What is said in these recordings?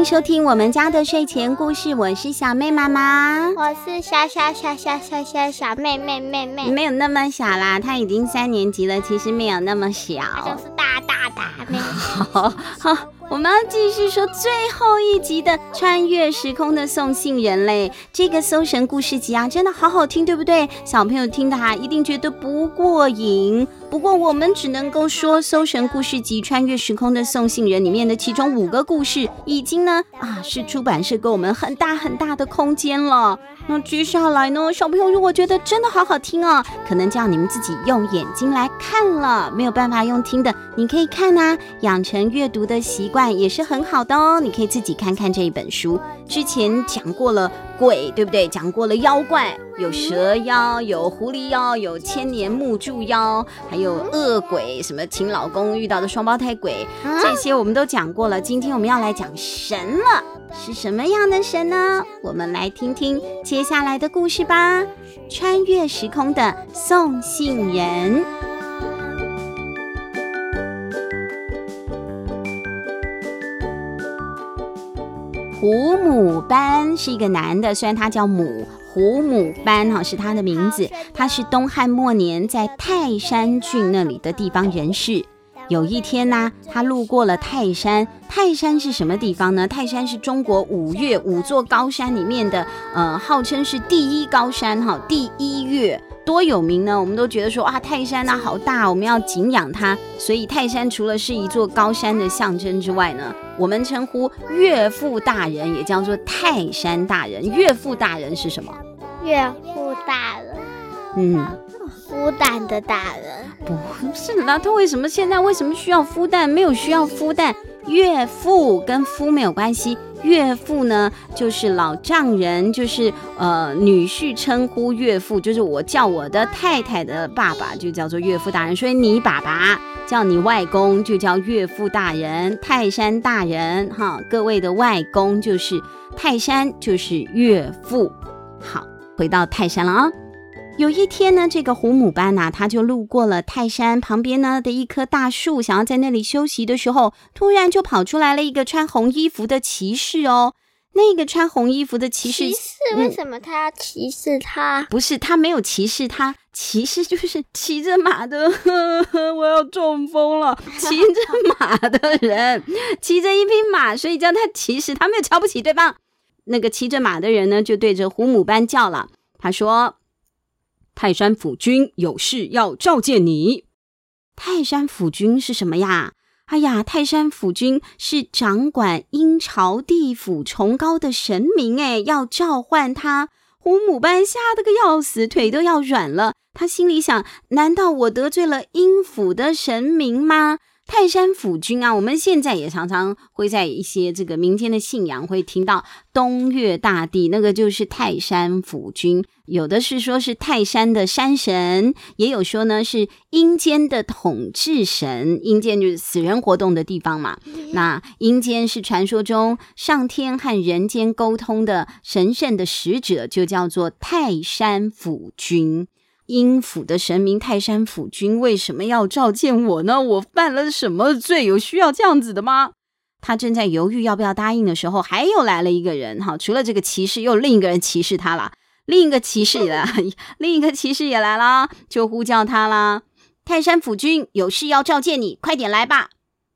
迎收听我们家的睡前故事，我是小妹妈妈，我是小小小小小小小妹妹妹妹，没有那么小啦，她已经三年级了，其实没有那么小，就是大大大妹妹。好，好，我们要继续说最后一集的穿越时空的送信人嘞，这个搜神故事集啊，真的好好听，对不对？小朋友听的哈，一定觉得不过瘾。不过我们只能够说，《搜神故事集》穿越时空的送信人里面的其中五个故事，已经呢啊是出版社给我们很大很大的空间了。那接下来呢，小朋友如果觉得真的好好听哦，可能就要你们自己用眼睛来看了，没有办法用听的，你可以看啊，养成阅读的习惯也是很好的哦。你可以自己看看这一本书，之前讲过了鬼，对不对？讲过了妖怪。有蛇妖，有狐狸妖，有千年木柱妖，还有恶鬼，什么请老公遇到的双胞胎鬼，这些我们都讲过了。今天我们要来讲神了，是什么样的神呢？我们来听听接下来的故事吧。穿越时空的送信人，胡母班是一个男的，虽然他叫母。胡母班哈是他的名字，他是东汉末年在泰山郡那里的地方人士。有一天呢、啊，他路过了泰山。泰山是什么地方呢？泰山是中国五岳五座高山里面的，呃，号称是第一高山哈，第一岳。多有名呢！我们都觉得说啊，泰山呐好大，我们要敬仰它。所以泰山除了是一座高山的象征之外呢，我们称呼岳父大人也叫做泰山大人。岳父大人是什么？岳父大人。嗯，孵蛋的大人。不是那，他为什么现在为什么需要孵蛋？没有需要孵蛋，岳父跟夫没有关系。岳父呢，就是老丈人，就是呃女婿称呼岳父，就是我叫我的太太的爸爸就叫做岳父大人，所以你爸爸叫你外公就叫岳父大人，泰山大人哈，各位的外公就是泰山，就是岳父。好，回到泰山了啊。有一天呢，这个胡母班呐，他就路过了泰山旁边呢的一棵大树，想要在那里休息的时候，突然就跑出来了一个穿红衣服的骑士哦。那个穿红衣服的骑士，骑士为什么他要歧视他？嗯，不是，他没有歧视他，骑士就是骑着马的。呵呵，我要中风了，骑着马的人，骑着一匹马，所以叫他骑士。他没有瞧不起对方。那个骑着马的人呢，就对着胡母班叫了，他说。泰山府君有事要召见你。泰山府君是什么呀？哎呀，泰山府君是掌管阴曹地府崇高的神明，哎，要召唤他。胡母班吓得个要死，腿都要软了。他心里想：难道我得罪了阴府的神明吗？泰山府君啊，我们现在也常常会在一些这个民间的信仰会听到东岳大帝，那个就是泰山府君。有的是说是泰山的山神，也有说呢是阴间的统治神。阴间就是死人活动的地方嘛。那阴间是传说中上天和人间沟通的神圣的使者，就叫做泰山府君。阴府的神明泰山府君为什么要召见我呢？我犯了什么罪？有需要这样子的吗？他正在犹豫要不要答应的时候，还又来了一个人哈，除了这个骑士，又另一个人歧视他了。另一个骑士也来，另一个骑士也来了，就呼叫他啦。泰山府君有事要召见你，快点来吧。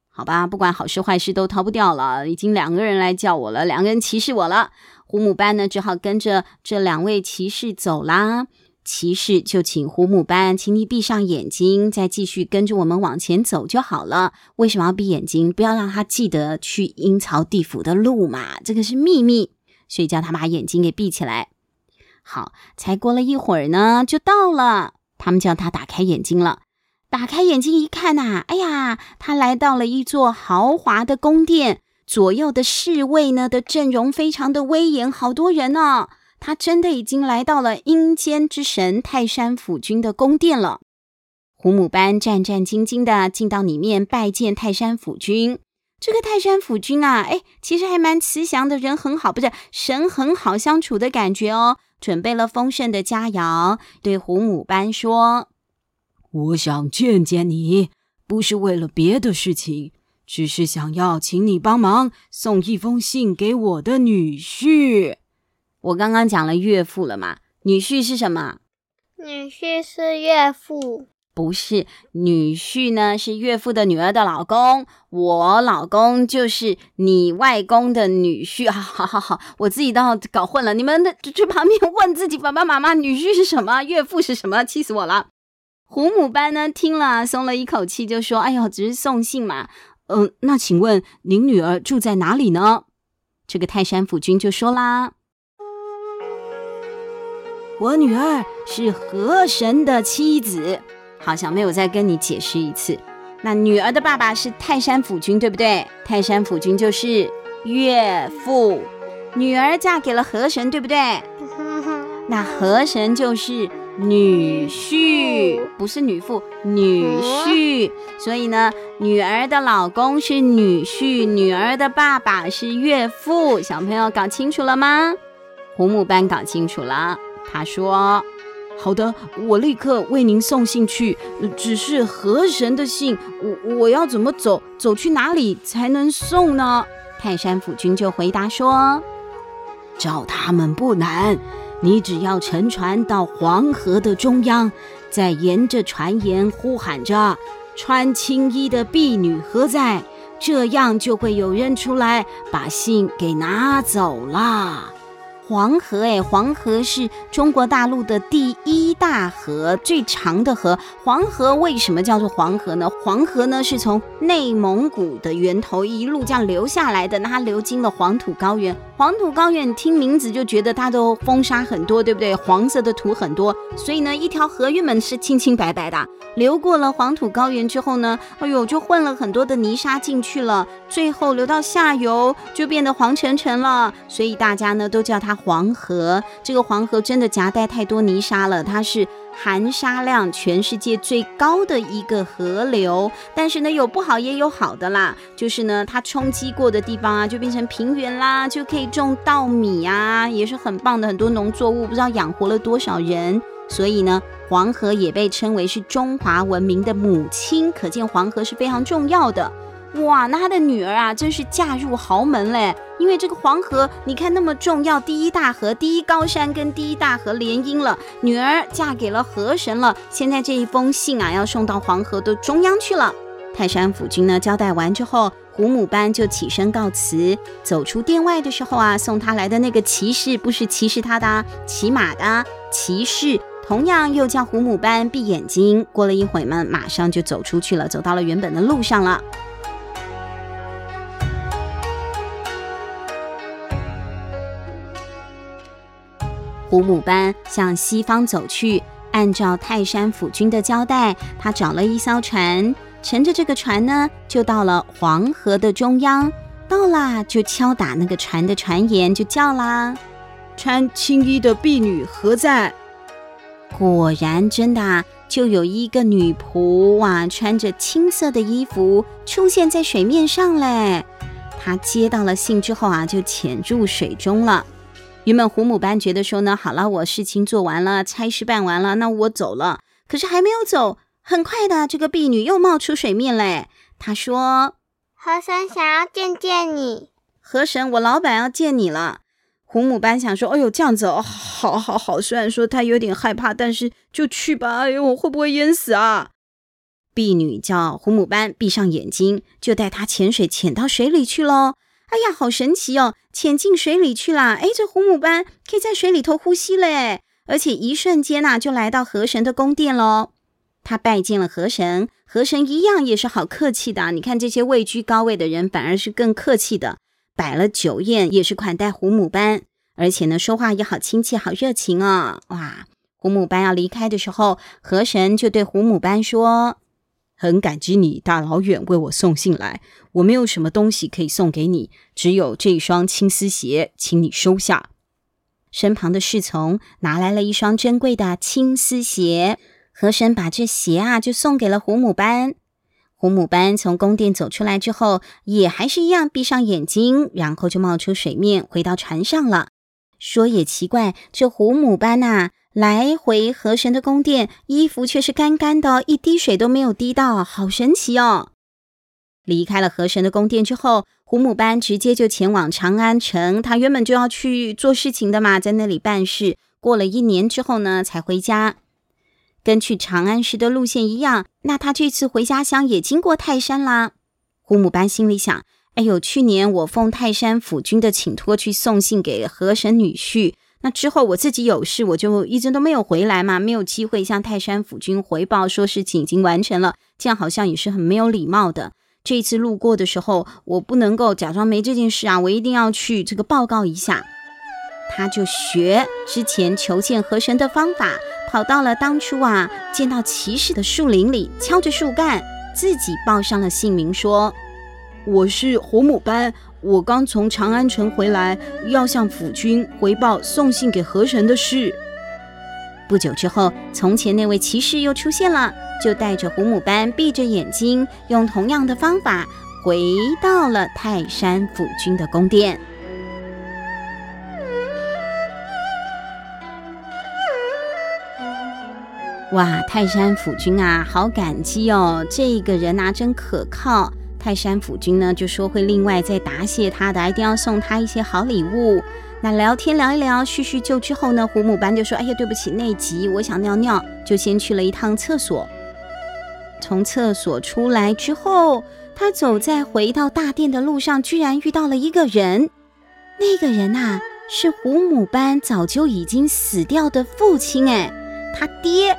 好吧，不管好事坏事都逃不掉了，已经两个人来叫我了，两个人歧视我了。胡母班呢，只好跟着这两位骑士走啦。骑士就请胡母班，请你闭上眼睛，再继续跟着我们往前走就好了。为什么要闭眼睛？不要让他记得去阴曹地府的路嘛，这个是秘密，所以叫他把眼睛给闭起来。好，才过了一会儿呢，就到了。他们叫他打开眼睛了，打开眼睛一看呐，哎呀，他来到了一座豪华的宫殿，左右的侍卫呢的阵容非常的威严，好多人呢。他真的已经来到了阴间之神泰山府君的宫殿了。胡母班战战兢兢的进到里面拜见泰山府君。这个泰山府君啊，哎，其实还蛮慈祥的，人很好，不是神很好相处的感觉哦。准备了丰盛的佳肴，对胡母班说：“我想见见你，不是为了别的事情，只是想要请你帮忙送一封信给我的女婿。我刚刚讲了岳父了嘛？女婿是什么？女婿是岳父。不是，女婿呢是岳父的女儿的老公。我老公就是你外公的女婿。好好好，我自己都搞混了。你们的去旁边问自己爸爸妈妈，女婿是什么？岳父是什么？气死我了！胡母班呢听了松了一口气，就说：“哎呦，只是送信嘛。嗯、呃，那请问您女儿住在哪里呢？”这个泰山府君就说啦：“我女儿是河神的妻子。”好，小妹，我再跟你解释一次。那女儿的爸爸是泰山府君，对不对？泰山府君就是岳父，女儿嫁给了河神，对不对？那河神就是女婿，不是女父，女婿。所以呢，女儿的老公是女婿，女儿的爸爸是岳父。小朋友搞清楚了吗？胡木班搞清楚了，他说。好的，我立刻为您送信去。只是河神的信，我我要怎么走？走去哪里才能送呢？泰山府君就回答说：“找他们不难，你只要乘船到黄河的中央，再沿着船沿呼喊着‘穿青衣的婢女何在’，这样就会有人出来把信给拿走了。”黄河，哎，黄河是中国大陆的第一大河，最长的河。黄河为什么叫做黄河呢？黄河呢是从内蒙古的源头一路这样流下来的，那它流经了黄土高原。黄土高原，听名字就觉得它都风沙很多，对不对？黄色的土很多，所以呢，一条河原本是清清白白的，流过了黄土高原之后呢，哎呦，就混了很多的泥沙进去了，最后流到下游就变得黄澄澄了，所以大家呢都叫它。黄河，这个黄河真的夹带太多泥沙了，它是含沙量全世界最高的一个河流。但是呢，有不好也有好的啦，就是呢，它冲击过的地方啊，就变成平原啦，就可以种稻米啊，也是很棒的，很多农作物，不知道养活了多少人。所以呢，黄河也被称为是中华文明的母亲，可见黄河是非常重要的。哇，那他的女儿啊，真是嫁入豪门嘞！因为这个黄河，你看那么重要，第一大河、第一高山跟第一大河联姻了，女儿嫁给了河神了。现在这一封信啊，要送到黄河的中央去了。泰山府君呢，交代完之后，胡母班就起身告辞。走出殿外的时候啊，送他来的那个骑士，不是骑士他的，骑马的骑士，同样又叫胡母班闭眼睛。过了一会儿嘛，马上就走出去了，走到了原本的路上了。胡母班向西方走去，按照泰山府君的交代，他找了一艘船，乘着这个船呢，就到了黄河的中央。到啦，就敲打那个船的船沿，就叫啦：“穿青衣的婢女何在？”果然，真的啊，就有一个女仆哇，穿着青色的衣服出现在水面上嘞。她接到了信之后啊，就潜入水中了。原本胡母班觉得说呢，好了，我事情做完了，差事办完了，那我走了。可是还没有走，很快的，这个婢女又冒出水面嘞。她说：“河神想要见见你。”河神，我老板要见你了。胡母班想说：“哎呦，这样子哦，好好好。虽然说他有点害怕，但是就去吧。哎呦，我会不会淹死啊？”婢女叫胡母班闭上眼睛，就带他潜水潜到水里去喽。哎呀，好神奇哦！潜进水里去啦！哎，这胡母班可以在水里头呼吸嘞，而且一瞬间呐、就来到河神的宫殿喽。他拜见了河神，河神一样也是好客气的。你看这些位居高位的人，反而是更客气的，摆了酒宴，也是款待胡母班，而且呢，说话也好亲切，好热情哦。哇，胡母班要离开的时候，河神就对胡母班说。很感激你大老远为我送信来，我没有什么东西可以送给你，只有这一双青丝鞋，请你收下。身旁的侍从拿来了一双珍贵的青丝鞋，河神把这鞋啊就送给了胡母班。胡母班从宫殿走出来之后，也还是一样闭上眼睛，然后就冒出水面，回到船上了。说也奇怪，这胡母班呐、啊。来回河神的宫殿，衣服却是干干的，一滴水都没有滴到，好神奇哦！离开了河神的宫殿之后，胡母班直接就前往长安城。他原本就要去做事情的嘛，在那里办事。过了一年之后呢，才回家。跟去长安时的路线一样，那他这次回家乡也经过泰山啦。胡母班心里想：哎呦，去年我奉泰山府君的请托去送信给河神女婿，那之后我自己有事，我就一直都没有回来嘛，没有机会向泰山府君回报说事情已经完成了，这样好像也是很没有礼貌的。这一次路过的时候，我不能够假装没这件事啊，我一定要去这个报告一下。他就学之前求见河神的方法，跑到了当初啊见到骑士的树林里，敲着树干，自己报上了姓名，说：“我是胡母班，我刚从长安城回来，要向府君回报送信给河神的事。”不久之后，从前那位骑士又出现了，就带着胡母班闭着眼睛，用同样的方法回到了泰山府君的宫殿。哇，泰山府君啊，好感激哦！这个人啊，真可靠。泰山府君呢，就说会另外再答谢他的，一定要送他一些好礼物。那聊天聊一聊，叙叙旧之后呢，胡母班就说：“哎呀，对不起，内急，我想尿尿，就先去了一趟厕所。”从厕所出来之后，他走在回到大殿的路上，居然遇到了一个人。那个人呐，是胡母班早就已经死掉的父亲，哎，他爹。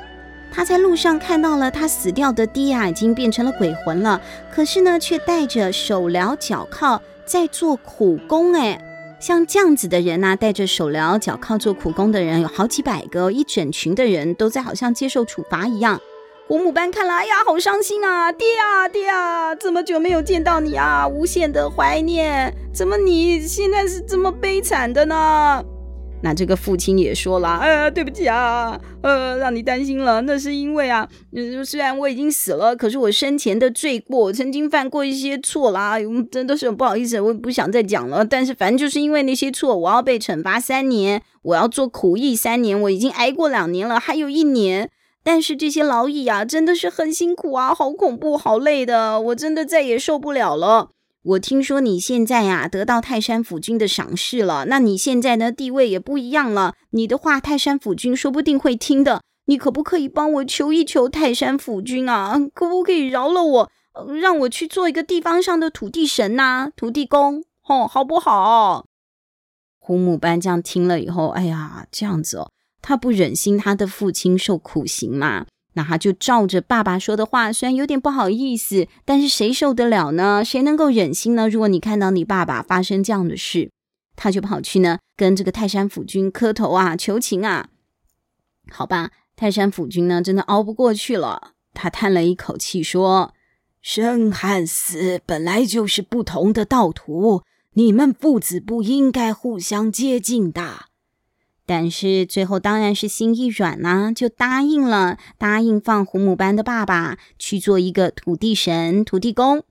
他在路上看到了他死掉的爹啊，已经变成了鬼魂了。可是呢，却带着手镣脚铐在做苦工。哎，像这样子的人呐、啊，带着手镣脚铐做苦工的人有好几百个，一整群的人都在好像接受处罚一样。胡母班看了，哎呀，好伤心啊！爹啊，爹啊，这么久没有见到你啊，无限的怀念。怎么你现在是这么悲惨的呢？那这个父亲也说了，呃，对不起啊，呃，让你担心了。那是因为啊，虽然我已经死了，可是我生前的罪过，我曾经犯过一些错啦，真的是不好意思，我不想再讲了。但是反正就是因为那些错，我要被惩罚三年，我要做苦役三年，我已经挨过两年了，还有一年。但是这些劳役啊，真的是很辛苦啊，好恐怖，好累的，我真的再也受不了了。我听说你现在呀得到泰山府君的赏识了，那你现在呢地位也不一样了。你的话泰山府君说不定会听的。你可不可以帮我求一求泰山府君啊？可不可以饶了我，让我去做一个地方上的土地神呐、土地公？哦，好不好？胡母班这样听了以后，哎呀，这样子哦，他不忍心他的父亲受苦刑嘛。那他就照着爸爸说的话，虽然有点不好意思，但是谁受得了呢？谁能够忍心呢？如果你看到你爸爸发生这样的事，他就跑去呢，跟这个泰山府君磕头啊，求情啊。好吧，泰山府君呢，真的熬不过去了，他叹了一口气说：“生和死本来就是不同的道途，你们父子不应该互相接近的。”但是最后当然是心一软呐、啊，就答应了，答应放胡母班的爸爸去做一个土地神、土地公。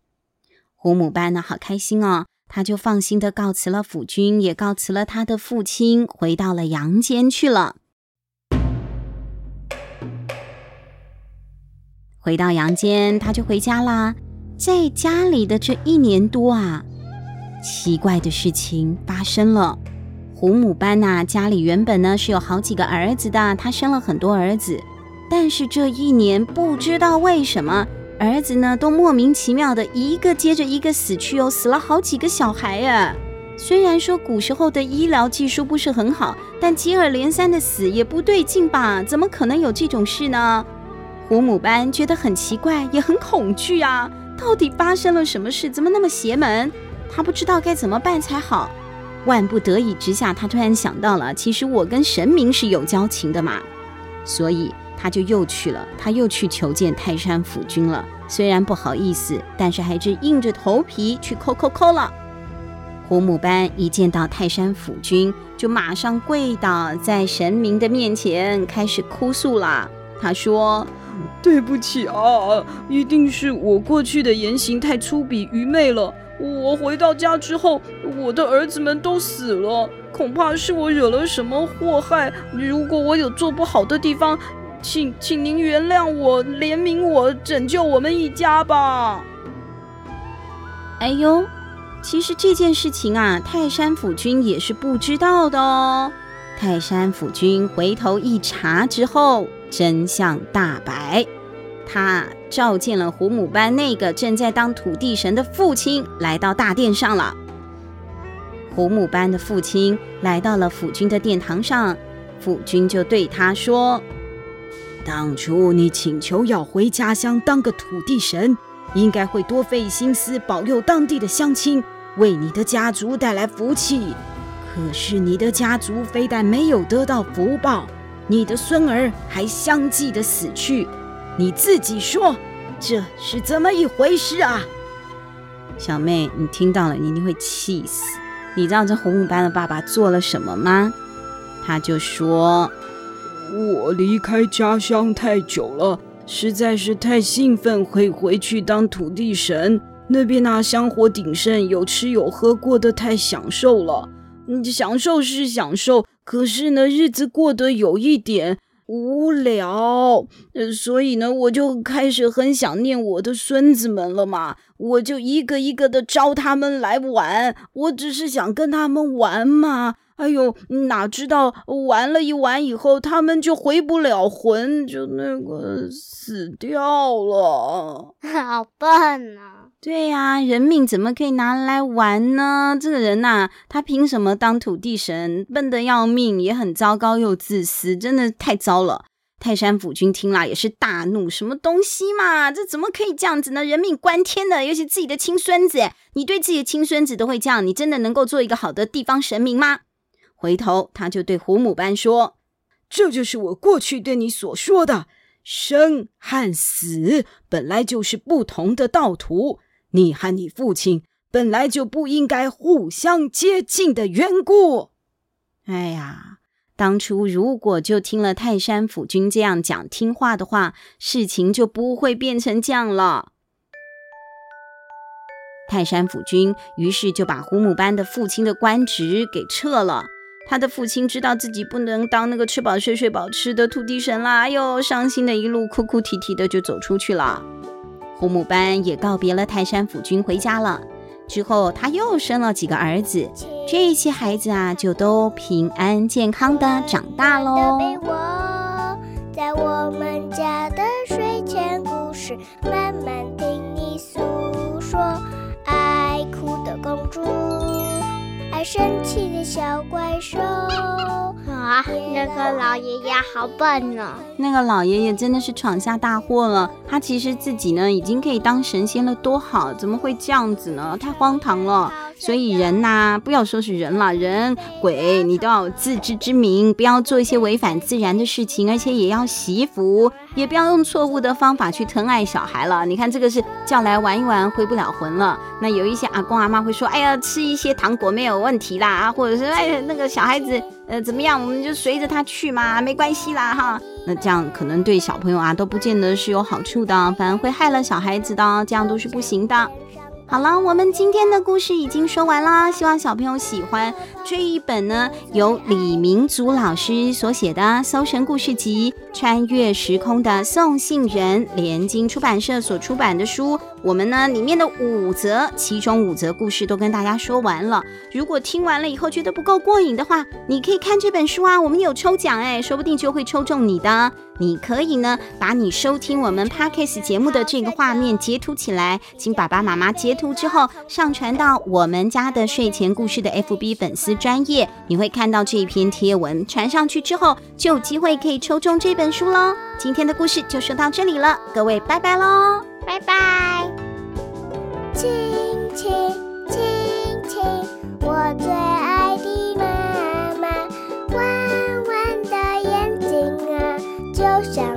胡母班呢，好开心哦，他就放心的告辞了府君，也告辞了他的父亲，回到了阳间去了。回到阳间，他就回家啦。在家里的这一年多啊，奇怪的事情发生了。胡母班呐、家里原本呢是有好几个儿子的，他生了很多儿子，但是这一年不知道为什么，儿子呢都莫名其妙的一个接着一个死去哦，死了好几个小孩啊。虽然说古时候的医疗技术不是很好，但接二连三的死也不对劲吧？怎么可能有这种事呢？胡母班觉得很奇怪，也很恐惧啊！到底发生了什么事？怎么那么邪门？他不知道该怎么办才好。万不得已之下，他突然想到了，其实我跟神明是有交情的嘛，所以他就又去了，他又去求见泰山府君了。虽然不好意思，但是还是硬着头皮去叩叩叩了。胡母班一见到泰山府君，就马上跪倒在神明的面前，开始哭诉了。他说：“对不起啊，一定是我过去的言行太粗鄙愚昧了。”我回到家之后，我的儿子们都死了，恐怕是我惹了什么祸害。如果我有做不好的地方，请请您原谅我，怜悯我，拯救我们一家吧。哎呦，其实这件事情啊，泰山府君也是不知道的哦。泰山府君回头一查之后，真相大白。他召见了虎母班那个正在当土地神的父亲，来到大殿上了。虎母班的父亲来到了府君的殿堂上，府君就对他说：“当初你请求要回家乡当个土地神，应该会多费心思保佑当地的乡亲，为你的家族带来福气。可是你的家族非但没有得到福报，你的孙儿还相继的死去。”你自己说，这是怎么一回事啊？小妹，你听到了，你一定会气死。你知道这虎母班的爸爸做了什么吗？他就说：“我离开家乡太久了，实在是太兴奋，会回去当土地神。那边那香火鼎盛，有吃有喝，过得太享受了。你享受是享受，可是呢，日子过得有一点。”无聊，呃，所以呢，我就开始很想念我的孙子们了嘛。我就一个一个的招他们来玩，我只是想跟他们玩嘛。哎呦，哪知道玩了一玩以后，他们就回不了魂，就那个死掉了。好笨啊！对呀，人命怎么可以拿来玩呢？这个人呐、啊，他凭什么当土地神？笨得要命，也很糟糕又自私，真的太糟了。泰山府君听了也是大怒，什么东西嘛？这怎么可以这样子呢？人命关天的，尤其自己的亲孙子，你对自己的亲孙子都会这样，你真的能够做一个好的地方神明吗？回头他就对虎母班说：“这就是我过去对你所说的，生和死本来就是不同的道途。”你和你父亲本来就不应该互相接近的缘故。哎呀，当初如果就听了泰山府君这样讲听话的话，事情就不会变成这样了。泰山府君于是就把胡母班的父亲的官职给撤了。他的父亲知道自己不能当那个吃饱睡睡饱吃的土地神啦，哎呦，伤心的一路哭哭啼啼的就走出去了。虎母班也告别了泰山府君，回家了。之后他又生了几个儿子，这些孩子啊，就都平安健康的长大喽。在我们家的睡前故事，慢慢听你诉说。爱哭的公主，爱生气的小怪兽。啊，那个老爷爷好笨呢！那个老爷爷真的是闯下大祸了。他其实自己呢，已经可以当神仙了，多好！怎么会这样子呢？太荒唐了。所以人呐、不要说是人了，人鬼你都要有自知之明，不要做一些违反自然的事情，而且也要惜福，也不要用错误的方法去疼爱小孩了。你看这个是叫来玩一玩，回不了魂了。那有一些阿公阿妈会说：“哎呀，吃一些糖果没有问题啦，或者是哎那个小孩子呃怎么样，我们就随着他去嘛，没关系啦哈。”那这样可能对小朋友啊都不见得是有好处的，反而会害了小孩子的，这样都是不行的。好了，我们今天的故事已经说完啦，希望小朋友喜欢这一本呢，由李明祖老师所写的《搜神故事集》，穿越时空的送信人，联经出版社所出版的书。我们呢，里面的五则，其中五则故事都跟大家说完了。如果听完了以后觉得不够过瘾的话，你可以看这本书啊，我们有抽奖哎，说不定就会抽中你的。你可以呢，把你收听我们 Podcast 节目的这个画面截图起来，请爸爸妈妈截图之后上传到我们家的睡前故事的 FB 粉丝专页，你会看到这篇贴文。传上去之后，就有机会可以抽中这本书喽。今天的故事就说到这里了，各位拜拜喽。拜拜，亲亲亲亲，我最爱的妈妈，弯弯的眼睛啊，就像